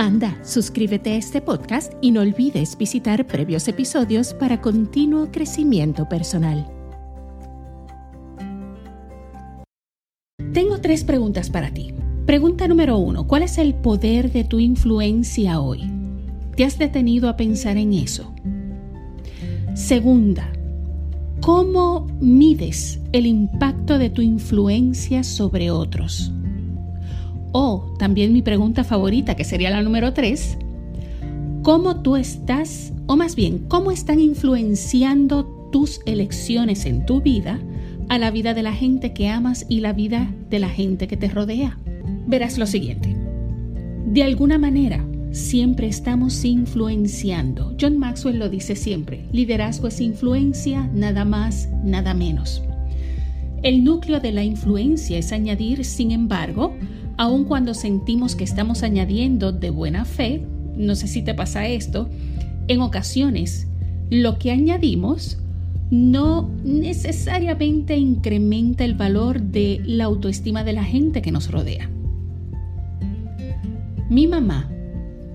Anda, suscríbete a este podcast y no olvides visitar previos episodios para continuo crecimiento personal. Tengo tres preguntas para ti. Pregunta número uno, ¿cuál es el poder de tu influencia hoy? ¿Te has detenido a pensar en eso? Segunda, ¿cómo mides el impacto de tu influencia sobre otros? O también mi pregunta favorita, que sería la número tres, ¿cómo tú estás, o más bien, cómo están influenciando tus elecciones en tu vida a la vida de la gente que amas y la vida de la gente que te rodea? Verás lo siguiente. De alguna manera, siempre estamos influenciando. John Maxwell lo dice siempre, liderazgo es influencia, nada más, nada menos. El núcleo de la influencia es añadir, sin embargo, aun cuando sentimos que estamos añadiendo de buena fe, no sé si te pasa esto, en ocasiones lo que añadimos no necesariamente incrementa el valor de la autoestima de la gente que nos rodea. Mi mamá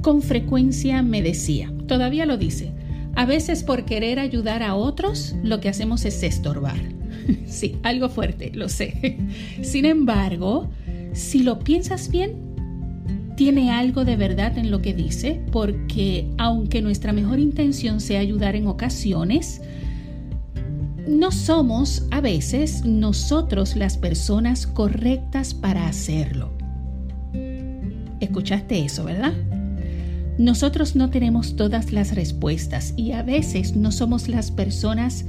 con frecuencia me decía, todavía lo dice, a veces por querer ayudar a otros lo que hacemos es estorbar. sí, algo fuerte, lo sé. Sin embargo, si lo piensas bien, tiene algo de verdad en lo que dice, porque aunque nuestra mejor intención sea ayudar en ocasiones, no somos a veces nosotros las personas correctas para hacerlo. ¿Escuchaste eso, verdad? Nosotros no tenemos todas las respuestas y a veces no somos las personas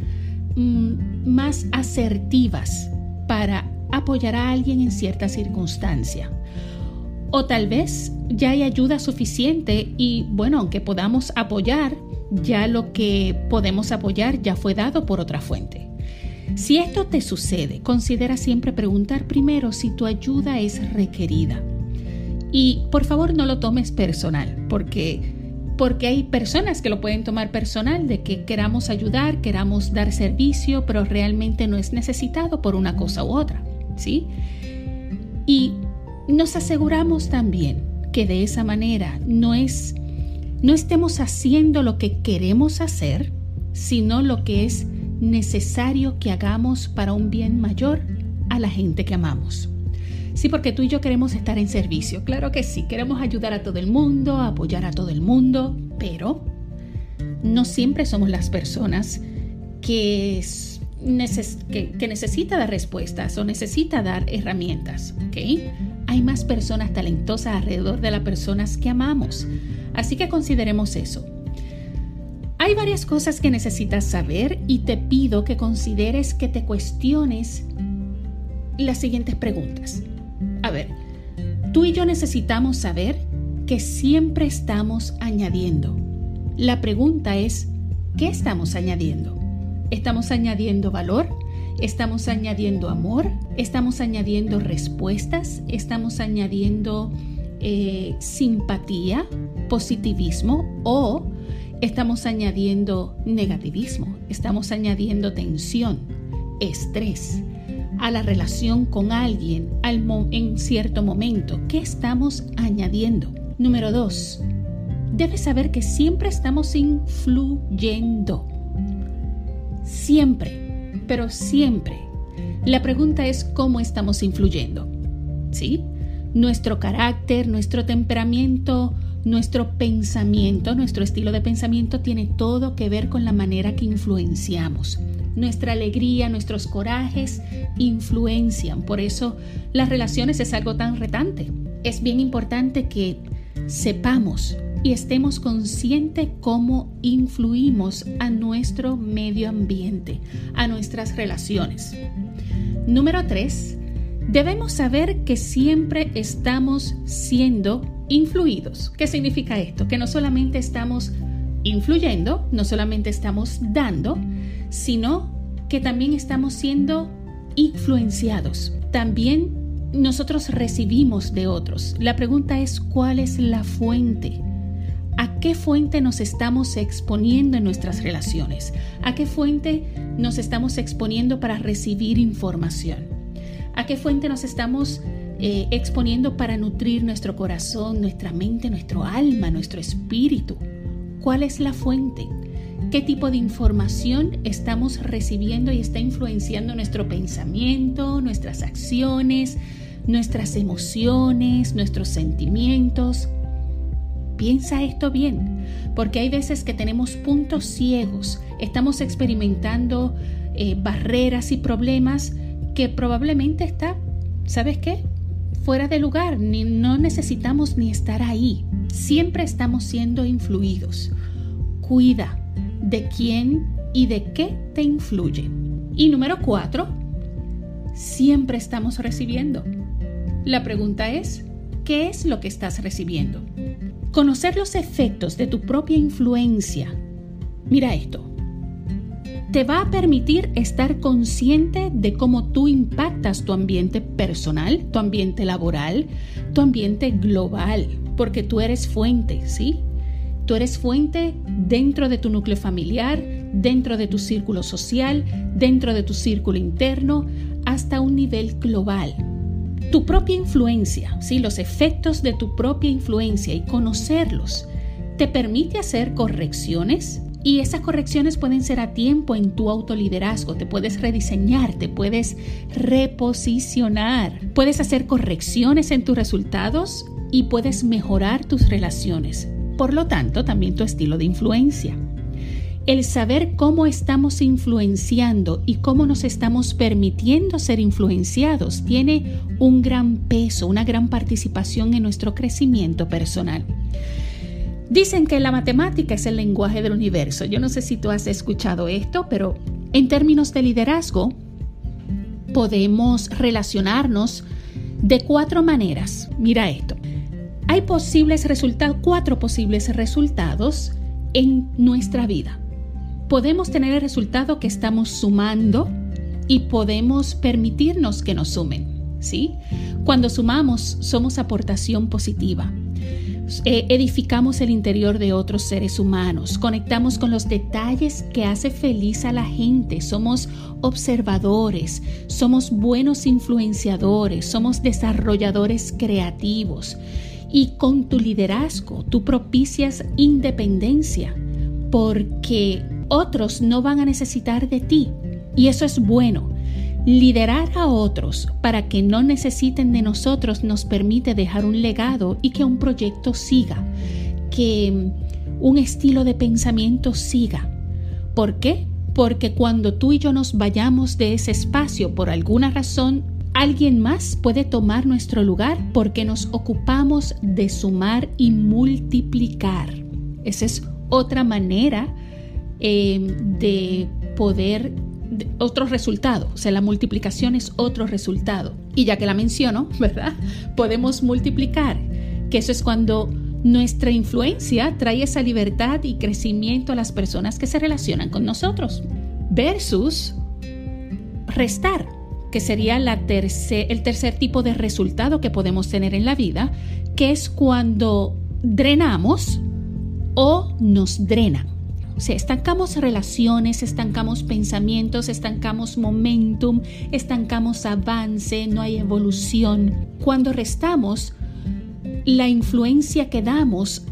mm, más asertivas para apoyar a alguien en cierta circunstancia. O tal vez ya hay ayuda suficiente y bueno, aunque podamos apoyar, ya lo que podemos apoyar ya fue dado por otra fuente. Si esto te sucede, considera siempre preguntar primero si tu ayuda es requerida. Y por favor no lo tomes personal, porque porque hay personas que lo pueden tomar personal de que queramos ayudar, queramos dar servicio, pero realmente no es necesitado por una cosa u otra. ¿Sí? Y nos aseguramos también que de esa manera no es no estemos haciendo lo que queremos hacer, sino lo que es necesario que hagamos para un bien mayor a la gente que amamos. Sí, porque tú y yo queremos estar en servicio. Claro que sí, queremos ayudar a todo el mundo, apoyar a todo el mundo, pero no siempre somos las personas que que, necesita dar respuestas o necesita dar herramientas. Hay más personas talentosas alrededor de las personas que amamos. Así que consideremos eso. Hay varias cosas que necesitas saber y te pido que consideres que te cuestiones las siguientes preguntas. A ver, tú y yo necesitamos saber que siempre estamos añadiendo. La pregunta es, ¿qué estamos añadiendo? Estamos añadiendo valor, estamos añadiendo amor, estamos añadiendo respuestas, estamos añadiendo eh, simpatía, positivismo o estamos añadiendo negativismo, estamos añadiendo tensión, estrés a la relación con alguien en cierto momento. ¿Qué estamos añadiendo? Número dos, debes saber que siempre estamos influyendo. Siempre, pero siempre. La pregunta es cómo estamos influyendo. ¿Sí? Nuestro carácter, nuestro temperamento, nuestro pensamiento, nuestro estilo de pensamiento tiene todo que ver con la manera que influenciamos. Nuestra alegría, nuestros corajes influencian. Por eso las relaciones es algo tan retante. Es bien importante que sepamos y estemos conscientes cómo influimos a nuestro medio ambiente, a nuestras relaciones. Número 3. Debemos saber que siempre estamos siendo influidos. ¿Qué significa esto? Que no solamente estamos influyendo, no solamente estamos dando, sino que también estamos siendo influenciados. También nosotros recibimos de otros. La pregunta es, ¿cuál es la fuente? ¿A qué fuente nos estamos exponiendo en nuestras relaciones? ¿A qué fuente nos estamos exponiendo para recibir información? ¿A qué fuente nos estamos eh, exponiendo para nutrir nuestro corazón, nuestra mente, nuestro alma, nuestro espíritu? ¿Cuál es la fuente? ¿Qué tipo de información estamos recibiendo y está influenciando nuestro pensamiento, nuestras acciones, nuestras emociones, nuestros sentimientos? Piensa esto bien, porque hay veces que tenemos puntos ciegos, estamos experimentando eh, barreras y problemas que probablemente está, ¿sabes qué? Fuera de lugar, ni, no necesitamos ni estar ahí. Siempre estamos siendo influidos. Cuida de quién y de qué te influye. Y número cuatro, siempre estamos recibiendo. La pregunta es, ¿qué es lo que estás recibiendo? Conocer los efectos de tu propia influencia. Mira esto. Te va a permitir estar consciente de cómo tú impactas tu ambiente personal, tu ambiente laboral, tu ambiente global, porque tú eres fuente, ¿sí? Tú eres fuente dentro de tu núcleo familiar, dentro de tu círculo social, dentro de tu círculo interno, hasta un nivel global tu propia influencia, ¿sí? los efectos de tu propia influencia y conocerlos, te permite hacer correcciones y esas correcciones pueden ser a tiempo en tu autoliderazgo, te puedes rediseñar, te puedes reposicionar, puedes hacer correcciones en tus resultados y puedes mejorar tus relaciones. Por lo tanto, también tu estilo de influencia el saber cómo estamos influenciando y cómo nos estamos permitiendo ser influenciados tiene un gran peso, una gran participación en nuestro crecimiento personal. Dicen que la matemática es el lenguaje del universo. Yo no sé si tú has escuchado esto, pero en términos de liderazgo podemos relacionarnos de cuatro maneras. Mira esto. Hay posibles resultados, cuatro posibles resultados en nuestra vida podemos tener el resultado que estamos sumando y podemos permitirnos que nos sumen. ¿sí? Cuando sumamos, somos aportación positiva. Eh, edificamos el interior de otros seres humanos, conectamos con los detalles que hace feliz a la gente, somos observadores, somos buenos influenciadores, somos desarrolladores creativos y con tu liderazgo tú propicias independencia porque otros no van a necesitar de ti. Y eso es bueno. Liderar a otros para que no necesiten de nosotros nos permite dejar un legado y que un proyecto siga, que un estilo de pensamiento siga. ¿Por qué? Porque cuando tú y yo nos vayamos de ese espacio por alguna razón, alguien más puede tomar nuestro lugar porque nos ocupamos de sumar y multiplicar. Esa es otra manera Em, de poder otro resultado, o sea, la multiplicación es otro resultado. Y ya que la menciono, ¿verdad? Podemos multiplicar, que eso es cuando nuestra influencia trae esa libertad y crecimiento a las personas que se relacionan con nosotros, versus restar, que sería la el tercer tipo de resultado que podemos tener en la vida, que es cuando drenamos o nos drenan. O sea, estancamos relaciones, estancamos pensamientos, estancamos momentum, estancamos avance, no hay evolución. Cuando restamos, la influencia que damos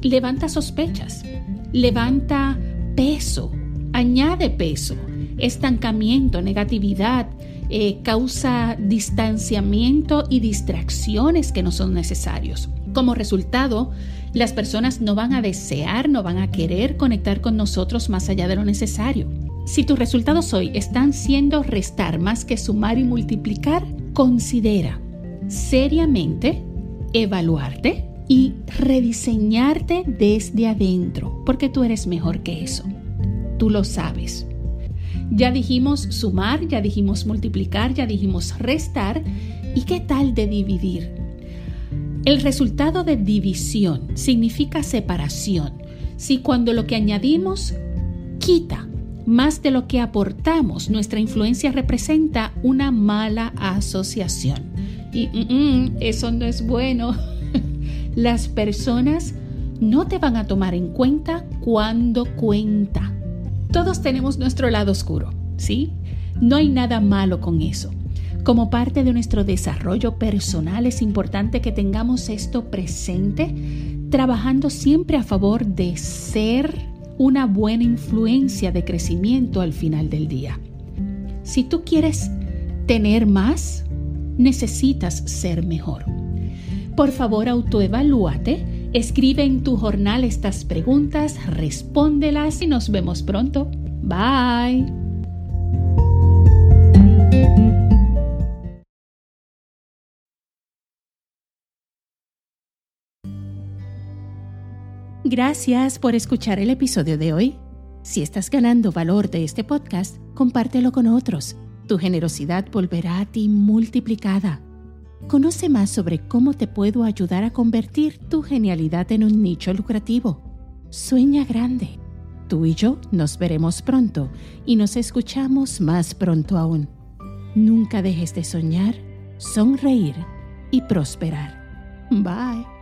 levanta sospechas, levanta peso, añade peso, estancamiento, negatividad, eh, causa distanciamiento y distracciones que no son necesarios. Como resultado, las personas no van a desear, no van a querer conectar con nosotros más allá de lo necesario. Si tus resultados hoy están siendo restar más que sumar y multiplicar, considera seriamente evaluarte y rediseñarte desde adentro, porque tú eres mejor que eso. Tú lo sabes. Ya dijimos sumar, ya dijimos multiplicar, ya dijimos restar. ¿Y qué tal de dividir? El resultado de división significa separación, si cuando lo que añadimos quita más de lo que aportamos, nuestra influencia representa una mala asociación. Y mm, mm, eso no es bueno. Las personas no te van a tomar en cuenta cuando cuenta. Todos tenemos nuestro lado oscuro, ¿sí? No hay nada malo con eso. Como parte de nuestro desarrollo personal es importante que tengamos esto presente, trabajando siempre a favor de ser una buena influencia de crecimiento al final del día. Si tú quieres tener más, necesitas ser mejor. Por favor, autoevalúate, escribe en tu jornal estas preguntas, respóndelas y nos vemos pronto. Bye. Gracias por escuchar el episodio de hoy. Si estás ganando valor de este podcast, compártelo con otros. Tu generosidad volverá a ti multiplicada. Conoce más sobre cómo te puedo ayudar a convertir tu genialidad en un nicho lucrativo. Sueña grande. Tú y yo nos veremos pronto y nos escuchamos más pronto aún. Nunca dejes de soñar, sonreír y prosperar. Bye.